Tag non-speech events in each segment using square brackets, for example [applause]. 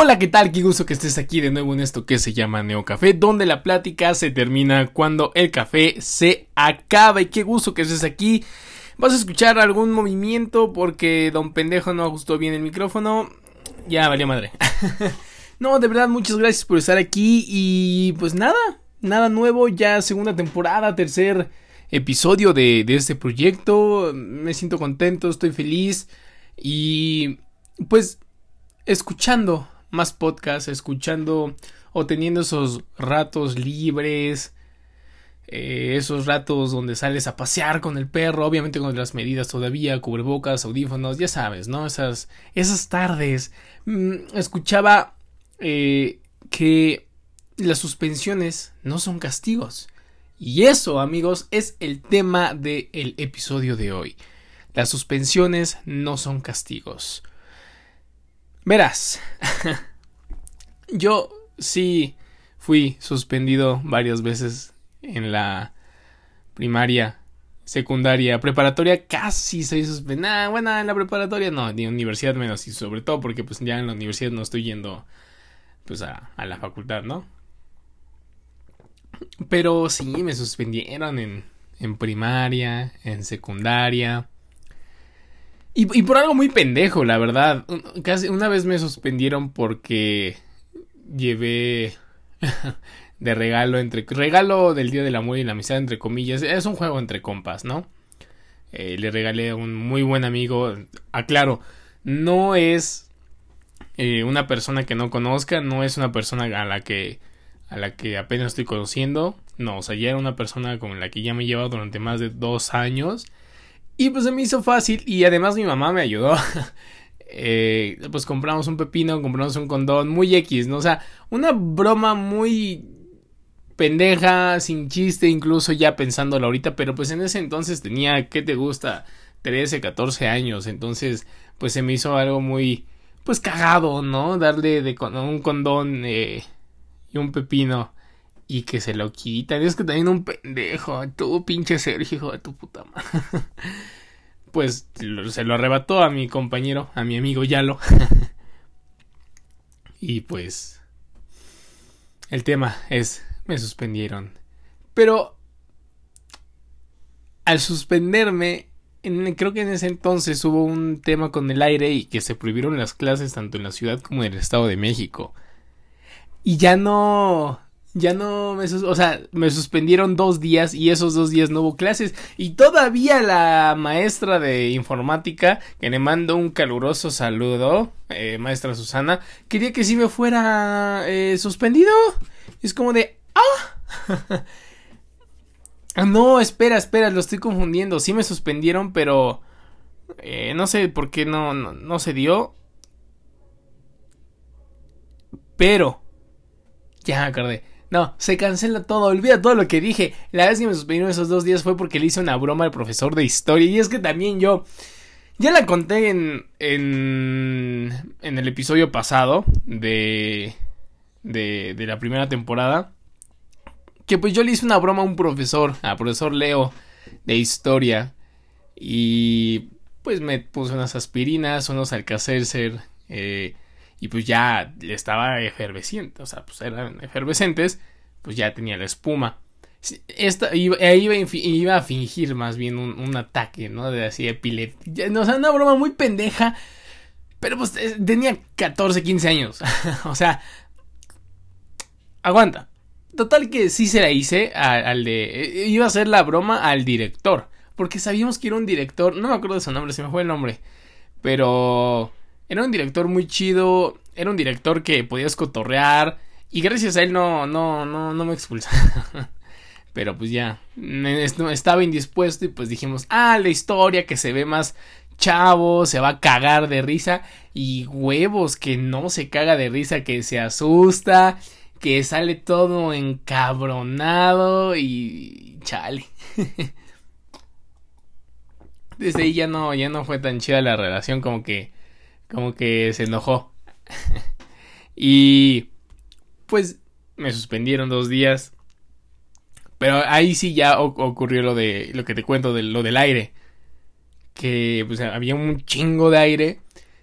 Hola, ¿qué tal? Qué gusto que estés aquí de nuevo en esto que se llama Neocafé, donde la plática se termina cuando el café se acaba. Y qué gusto que estés aquí. Vas a escuchar algún movimiento porque don pendejo no ajustó bien el micrófono. Ya valió madre. [laughs] no, de verdad, muchas gracias por estar aquí. Y pues nada, nada nuevo. Ya segunda temporada, tercer episodio de, de este proyecto. Me siento contento, estoy feliz. Y pues escuchando más podcasts, escuchando o teniendo esos ratos libres, eh, esos ratos donde sales a pasear con el perro, obviamente con las medidas todavía, cubrebocas, audífonos, ya sabes, ¿no? Esas, esas tardes. Mm, escuchaba eh, que las suspensiones no son castigos. Y eso, amigos, es el tema del episodio de hoy. Las suspensiones no son castigos. Verás, [laughs] yo sí fui suspendido varias veces en la primaria, secundaria, preparatoria, casi soy suspendido. Nah, bueno, en la preparatoria no, ni universidad menos, y sobre todo porque pues ya en la universidad no estoy yendo pues a, a la facultad, ¿no? Pero sí, me suspendieron en, en primaria, en secundaria. Y, por algo muy pendejo, la verdad. Casi una vez me suspendieron porque llevé [laughs] de regalo entre regalo del Día del Amor y la Amistad entre comillas. Es un juego entre compas, ¿no? Eh, le regalé a un muy buen amigo. Aclaro, no es eh, una persona que no conozca, no es una persona a la que a la que apenas estoy conociendo. No, o sea, ya era una persona con la que ya me he llevado durante más de dos años y pues se me hizo fácil y además mi mamá me ayudó. [laughs] eh, pues compramos un pepino, compramos un condón, muy X, ¿no? O sea, una broma muy pendeja, sin chiste, incluso ya pensándolo ahorita, pero pues en ese entonces tenía, ¿qué te gusta? 13, 14 años, entonces pues se me hizo algo muy, pues cagado, ¿no? Darle de un condón eh, y un pepino y que se lo quitan. Es que también un pendejo, tú pinche Sergio, hijo de tu puta madre. [laughs] pues se lo arrebató a mi compañero, a mi amigo Yalo. [laughs] y pues el tema es, me suspendieron. Pero al suspenderme, creo que en ese entonces hubo un tema con el aire y que se prohibieron las clases tanto en la ciudad como en el Estado de México. Y ya no ya no me, o sea, me suspendieron dos días y esos dos días no hubo clases y todavía la maestra de informática que le mando un caluroso saludo, eh, maestra Susana, quería que si me fuera eh, suspendido. Es como de, ah, [laughs] no, espera, espera, lo estoy confundiendo. Sí me suspendieron, pero eh, no sé por qué no, no, no se dio. Pero ya acordé no, se cancela todo, olvida todo lo que dije. La vez que me suspendieron esos dos días fue porque le hice una broma al profesor de historia. Y es que también yo. Ya la conté en. en. en el episodio pasado. de. de, de la primera temporada. Que pues yo le hice una broma a un profesor, al profesor Leo, de historia. Y. pues me puse unas aspirinas, unos alcacelser. Eh, y pues ya estaba efervesciente, o sea, pues eran efervescentes, pues ya tenía la espuma. Esta, iba, iba, a fingir más bien un, ataque, ¿no? De así epilepsia. O sea, una broma muy pendeja. Pero pues eh, tenía 14, 15 años. [laughs] o sea, aguanta. Total que sí se la hice al de... Eh, iba a hacer la broma al director. Porque sabíamos que era un director... No me acuerdo de su nombre, se me fue el nombre. Pero... Era un director muy chido, era un director que podías cotorrear y gracias a él no, no, no, no me expulsaron. [laughs] Pero pues ya, estaba indispuesto y pues dijimos, ah, la historia que se ve más chavo, se va a cagar de risa y huevos que no se caga de risa, que se asusta, que sale todo encabronado y chale. [laughs] Desde ahí ya no, ya no fue tan chida la relación como que como que se enojó. [laughs] y pues me suspendieron dos días. Pero ahí sí ya ocurrió lo de lo que te cuento de lo del aire. Que pues había un chingo de aire.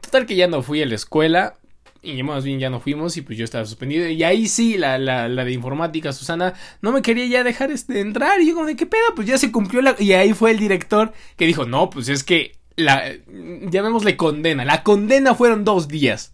Total que ya no fui a la escuela. y más bien ya no fuimos y pues yo estaba suspendido. Y ahí sí, la, la, la de informática, Susana, no me quería ya dejar este, entrar. Y yo como de qué pedo, pues ya se cumplió la... Y ahí fue el director que dijo, no, pues es que la... llamémosle condena. La condena fueron dos días.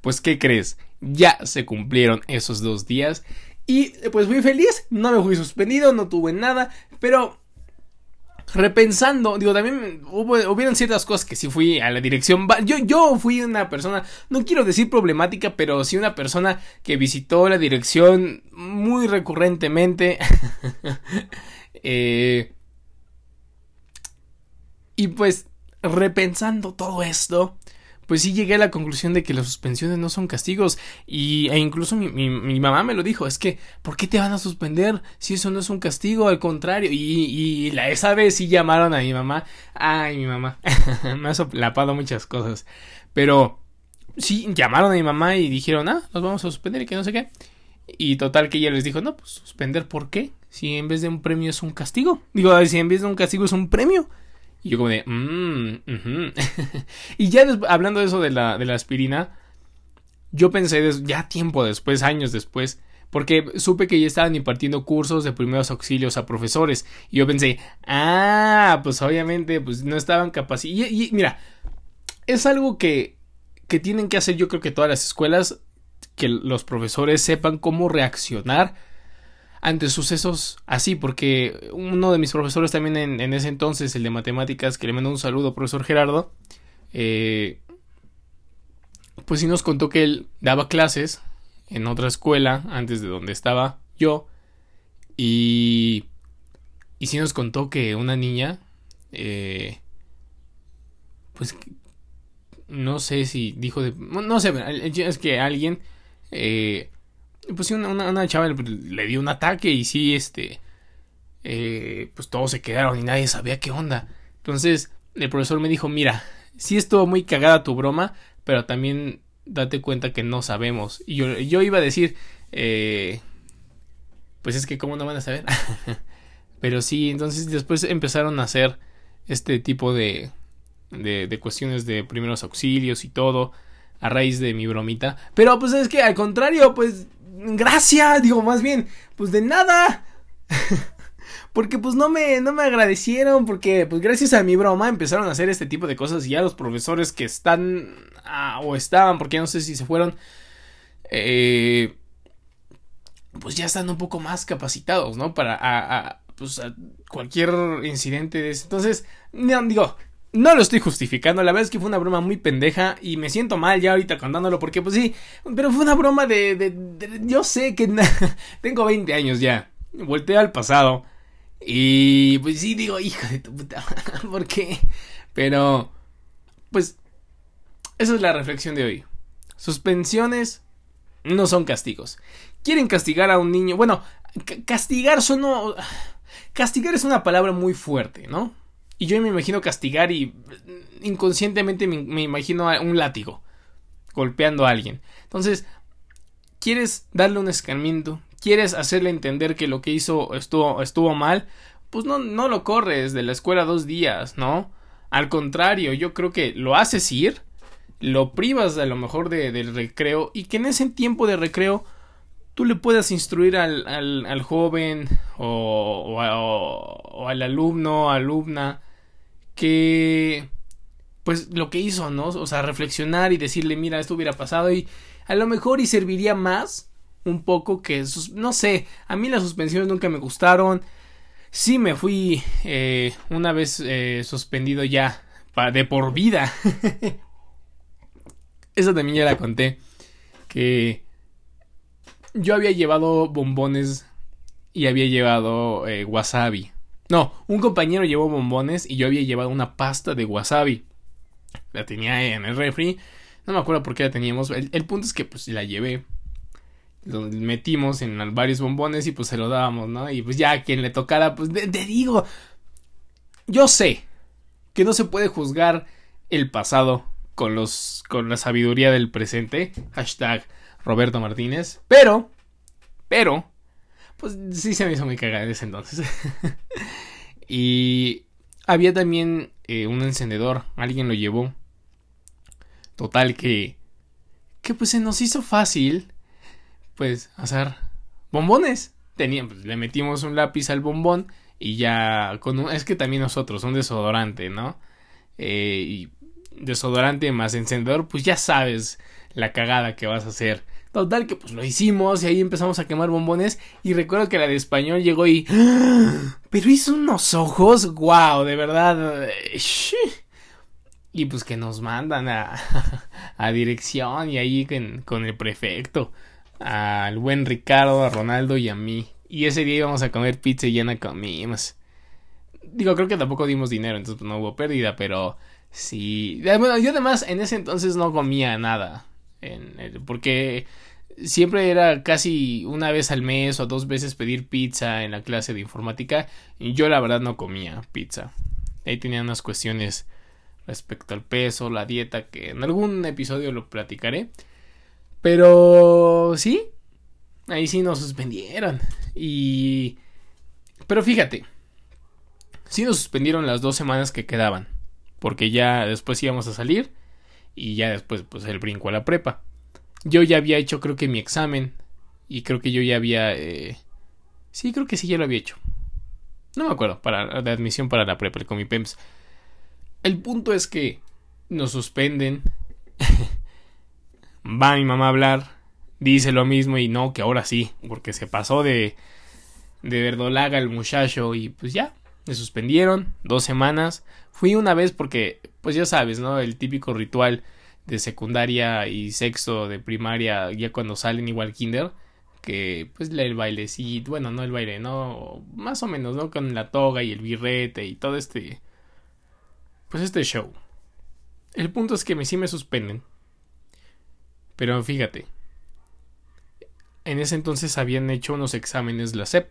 Pues ¿qué crees? Ya se cumplieron esos dos días. Y pues fui feliz, no me fui suspendido, no tuve nada, pero repensando, digo, también hubo, hubieron ciertas cosas que sí fui a la dirección. Yo, yo fui una persona, no quiero decir problemática, pero sí una persona que visitó la dirección muy recurrentemente. [laughs] eh, y pues, repensando todo esto, pues sí llegué a la conclusión de que las suspensiones no son castigos. Y e incluso mi, mi, mamá me lo dijo, es que ¿por qué te van a suspender si eso no es un castigo? Al contrario, y, y la, esa vez sí llamaron a mi mamá, ay mi mamá, [laughs] me ha soplapado muchas cosas, pero sí llamaron a mi mamá y dijeron, ah, nos vamos a suspender y que no sé qué, y total que ella les dijo, no, pues suspender, ¿por qué? Si en vez de un premio es un castigo, digo, si en vez de un castigo es un premio, y yo como de, mmm, [laughs] y ya hablando de eso de la, de la aspirina, yo pensé ya tiempo después, años después, porque supe que ya estaban impartiendo cursos de primeros auxilios a profesores. Y yo pensé, ah, pues obviamente, pues no estaban capacitados. Y, y, mira, es algo que, que tienen que hacer yo creo que todas las escuelas, que los profesores sepan cómo reaccionar ante sucesos así, porque uno de mis profesores también en, ese entonces, el de matemáticas, que le mandó un saludo, profesor Gerardo, eh, pues sí nos contó que él daba clases en otra escuela antes de donde estaba yo y y sí nos contó que una niña eh, pues no sé si dijo de no sé es que alguien eh, pues sí, una, una, chava le, dio un ataque y sí, este, eh, pues todos se quedaron y nadie sabía qué onda. Entonces, el profesor me dijo, mira, sí estuvo muy cagada tu broma, pero también date cuenta que no sabemos. Y yo, yo iba a decir, eh, pues es que cómo no van a saber. [laughs] pero sí, entonces después empezaron a hacer este tipo de, de, de cuestiones de primeros auxilios y todo a raíz de mi bromita. Pero pues es que al contrario, pues gracias, digo más bien, pues de nada. [laughs] porque pues no me, no me agradecieron, porque pues gracias a mi broma empezaron a hacer este tipo de cosas y ya los profesores que están ah, o estaban, porque no sé si se fueron, eh, pues ya están un poco más capacitados, ¿no? Para a, pues, cualquier incidente de ese. Entonces, digo, no lo estoy justificando, la verdad es que fue una broma muy pendeja y me siento mal ya ahorita contándolo porque pues sí, pero fue una broma de... yo sé que [laughs] tengo 20 años ya, volteé al pasado y pues sí digo, hija de tu puta, [laughs] ¿por qué? Pero, pues, esa es la reflexión de hoy. Suspensiones no son castigos. Quieren castigar a un niño, bueno, castigar son... Castigar es una palabra muy fuerte, ¿no? Y yo me imagino castigar y inconscientemente me, imagino un látigo golpeando a alguien. Entonces, ¿quieres darle un escarmiento? ¿Quieres hacerle entender que lo que hizo estuvo, estuvo mal? Pues no, no lo corres de la escuela dos días, ¿no? Al contrario, yo creo que lo haces ir, lo privas a lo mejor de, del recreo y que en ese tiempo de recreo tú le puedas instruir al, al, joven o, o, al alumno, alumna, que pues lo que hizo, ¿no? O sea, reflexionar y decirle, mira, esto hubiera pasado y a lo mejor y serviría más un poco que, no sé, a mí las suspensiones nunca me gustaron. Sí me fui eh, una vez eh, suspendido ya de por vida. [laughs] Esa también ya la conté. Que yo había llevado bombones y había llevado eh, wasabi. No, un compañero llevó bombones y yo había llevado una pasta de wasabi. La tenía en el refri. No me acuerdo por qué la teníamos. El, punto es que pues la llevé. Metimos en varios bombones y pues se lo dábamos, ¿no? Y pues ya a quien le tocara, pues te digo. Yo sé que no se puede juzgar el pasado con los. con la sabiduría del presente. Hashtag Roberto Martínez. Pero. Pero pues sí se me hizo muy cagada en ese entonces. [laughs] y había también eh, un encendedor, alguien lo llevó. Total que que pues se nos hizo fácil, pues, hacer bombones. Teníamos, pues, le metimos un lápiz al bombón y ya con un, es que también nosotros, un desodorante, ¿no? Eh, y desodorante más encendedor, pues ya sabes la cagada que vas a hacer. Total que pues lo hicimos y ahí empezamos a quemar bombones y recuerdo que la de español llegó y... [gasps] Pero hizo unos ojos, wow, de verdad. Y pues que nos mandan a, [laughs] a dirección y ahí con, con el prefecto, al buen Ricardo, a Ronaldo y a mí. Y ese día íbamos a comer pizza y ya no comimos. Digo, creo que tampoco dimos dinero, entonces pues, no hubo pérdida, pero sí. Bueno, yo además en ese entonces no comía nada. Porque siempre era casi una vez al mes o dos veces pedir pizza en la clase de informática. Y yo la verdad no comía pizza. Ahí tenía unas cuestiones respecto al peso, la dieta, que en algún episodio lo platicaré. Pero sí, ahí sí nos suspendieron. Y... Pero fíjate, sí nos suspendieron las dos semanas que quedaban. Porque ya después íbamos a salir. Y ya después, pues el brinco a la prepa. Yo ya había hecho, creo que mi examen. Y creo que yo ya había. Eh... Sí, creo que sí, ya lo había hecho. No me acuerdo, para, de admisión para la prepa con mi PEMS. El punto es que nos suspenden. [laughs] Va mi mamá a hablar. Dice lo mismo y no, que ahora sí. Porque se pasó de. de verdolaga el muchacho. Y pues ya. Me suspendieron. Dos semanas. Fui una vez porque. Pues ya sabes, ¿no? El típico ritual de secundaria y sexto de primaria. Ya cuando salen igual kinder que pues el bailecito, bueno, no el baile, no, más o menos, ¿no? Con la toga y el birrete y todo este pues este show. El punto es que sí me suspenden. Pero fíjate. En ese entonces habían hecho unos exámenes la SEP.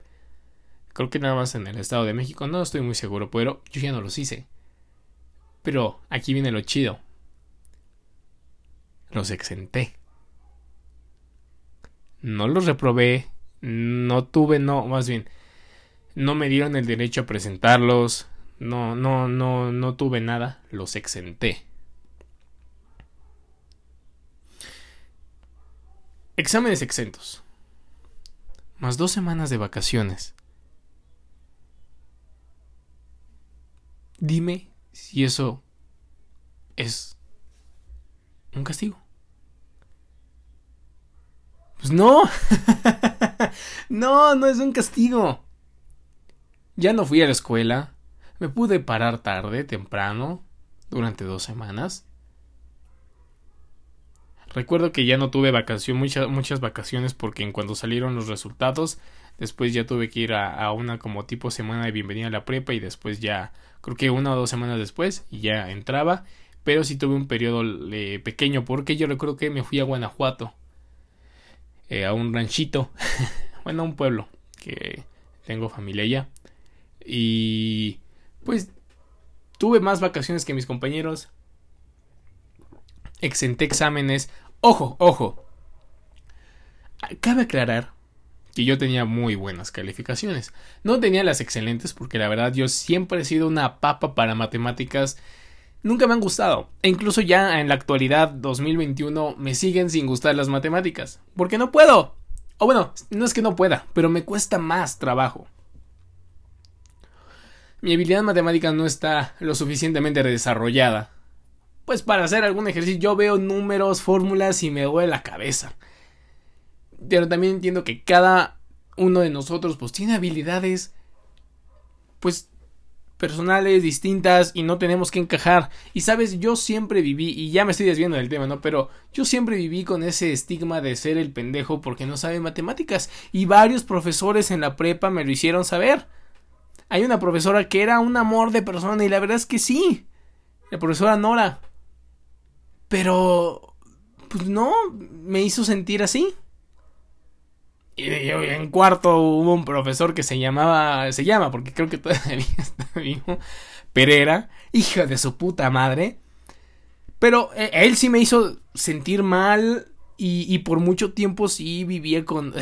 Creo que nada más en el Estado de México. No estoy muy seguro, pero yo ya no los hice. Pero aquí viene lo chido. Los exenté. No los reprobé. No tuve, no, más bien. No me dieron el derecho a presentarlos. No, no, no, no tuve nada, los exenté. Exámenes exentos. Más dos semanas de vacaciones. Dime si eso es un castigo. Pues no. [laughs] no, no es un castigo. Ya no fui a la escuela. Me pude parar tarde, temprano, durante dos semanas. Recuerdo que ya no tuve vacación, muchas, vacaciones porque en cuando salieron los resultados, después ya tuve que ir a, una como tipo semana de bienvenida a la prepa y después ya, creo que una o dos semanas después, ya entraba. Pero sí tuve un periodo pequeño porque yo recuerdo que me fui a Guanajuato, eh, a un ranchito, [laughs] bueno, a un pueblo que tengo familia allá. Y pues tuve más vacaciones que mis compañeros. Exenté exámenes. Ojo, ojo. Cabe aclarar que yo tenía muy buenas calificaciones. No tenía las excelentes porque la verdad yo siempre he sido una papa para matemáticas. Nunca me han gustado. E incluso ya en la actualidad 2021 me siguen sin gustar las matemáticas. Porque no puedo. O bueno, no es que no pueda, pero me cuesta más trabajo mi habilidad matemática no está lo suficientemente desarrollada. Pues para hacer algún ejercicio yo veo números, fórmulas y me duele la cabeza. Pero también entiendo que cada uno de nosotros pues tiene habilidades pues personales distintas y no tenemos que encajar. Y sabes, yo siempre viví, y ya me estoy desviando del tema, ¿no? Pero yo siempre viví con ese estigma de ser el pendejo porque no sabe matemáticas. Y varios profesores en la prepa me lo hicieron saber hay una profesora que era un amor de persona y la verdad es que sí. La profesora Nora. Pero, pues no, me hizo sentir así. Y en cuarto hubo un profesor que se llamaba, se llama, porque creo que todavía [laughs] está vivo, Pereira, hija de su puta madre. Pero eh, él sí me hizo sentir mal y, por mucho tiempo sí vivía con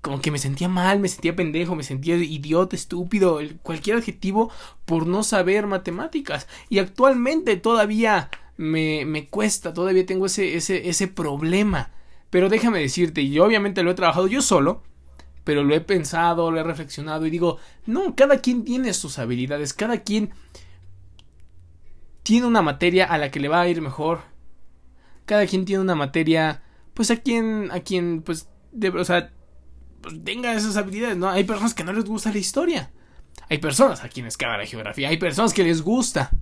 como que me sentía mal, me sentía pendejo, me sentía idiota, estúpido, cualquier adjetivo por no saber matemáticas. Y actualmente todavía me, me cuesta, todavía tengo ese, ese, ese problema. Pero déjame decirte, y obviamente lo he trabajado yo solo, pero lo he pensado, lo he reflexionado y digo, no, cada quien tiene sus habilidades, cada quien tiene una materia a la que le va a ir mejor. Cada quien tiene una materia, pues a quien, a quien, pues, de, o sea, pues tenga esas habilidades, ¿no? Hay personas que no les gusta la historia. Hay personas a quienes caga la geografía. Hay personas que les gusta.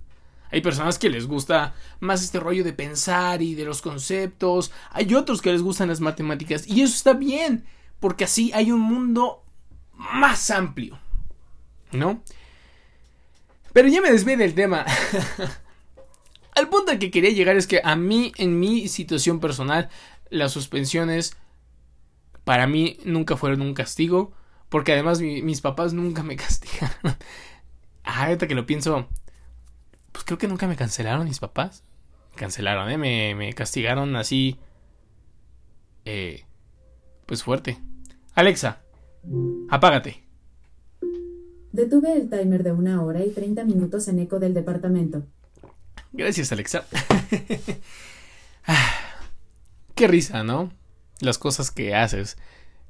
Hay personas que les gusta más este rollo de pensar y de los conceptos. Hay otros que les gustan las matemáticas. Y eso está bien. Porque así hay un mundo más amplio. ¿No? Pero ya me desvié del tema. [laughs] Al punto al que quería llegar es que a mí, en mi situación personal, las suspensiones para mí nunca fueron un castigo. Porque además mis papás nunca me [laughs] castigaron. ah, ahorita que lo pienso. Pues creo que nunca me cancelaron mis papás. Me cancelaron, ¿eh? Me, me castigaron así. Eh, pues fuerte. Alexa, apágate. Detuve el timer de una hora y 30 minutos en eco del departamento. Gracias, Alexa. [laughs] Ah, qué risa, ¿no? Las cosas que haces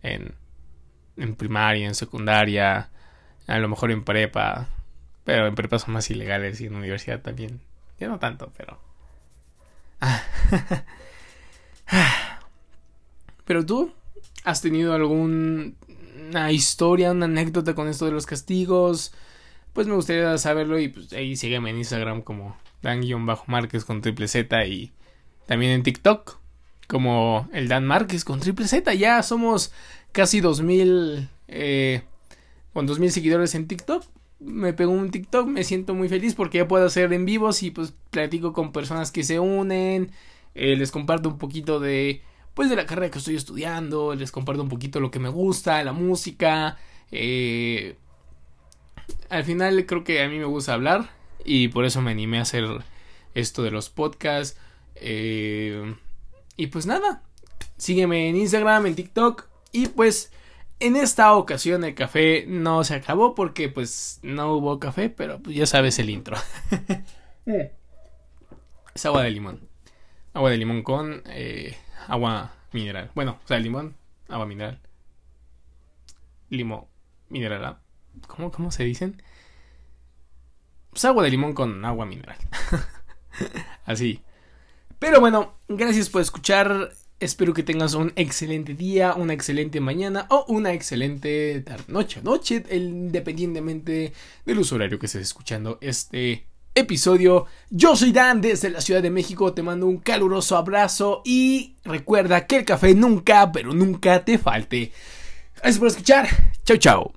en, en primaria, en secundaria, a lo mejor en prepa, pero en prepa más ilegales y en universidad también. Ya no tanto, pero... [laughs] Pero tú, ¿has tenido alguna historia, una anécdota con esto de los castigos? Pues me gustaría saberlo y pues ahí sígueme en Instagram como Dan-Márquez con triple Z y también en TikTok como el Dan Márquez con triple Z. Ya somos casi 2000 eh, con 2000 seguidores en TikTok. Me pego un TikTok, me siento muy feliz porque ya puedo hacer en vivos y pues platico con personas que se unen, eh, les comparto un poquito de pues de la carrera que estoy estudiando, les comparto un poquito lo que me gusta, la música, eh, al final creo que a mí me gusta hablar y por eso me animé a hacer esto de los podcasts. Eh, y pues nada, sígueme en Instagram, en TikTok y pues en esta ocasión el café no se acabó porque pues no hubo café, pero pues ya sabes el intro. [laughs] es agua de limón. Agua de limón con eh, agua mineral. Bueno, o sea, limón, agua mineral. Limo mineral. ¿ah? ¿Cómo, ¿Cómo se dicen? Pues agua de limón con agua mineral. [laughs] Así. Pero bueno, gracias por escuchar. Espero que tengas un excelente día, una excelente mañana o una excelente tarde, noche, noche, independientemente del uso horario que estés escuchando este episodio. Yo soy Dan desde la Ciudad de México, te mando un caluroso abrazo y recuerda que el café nunca, pero nunca te falte. Gracias por escuchar. Chao, chao.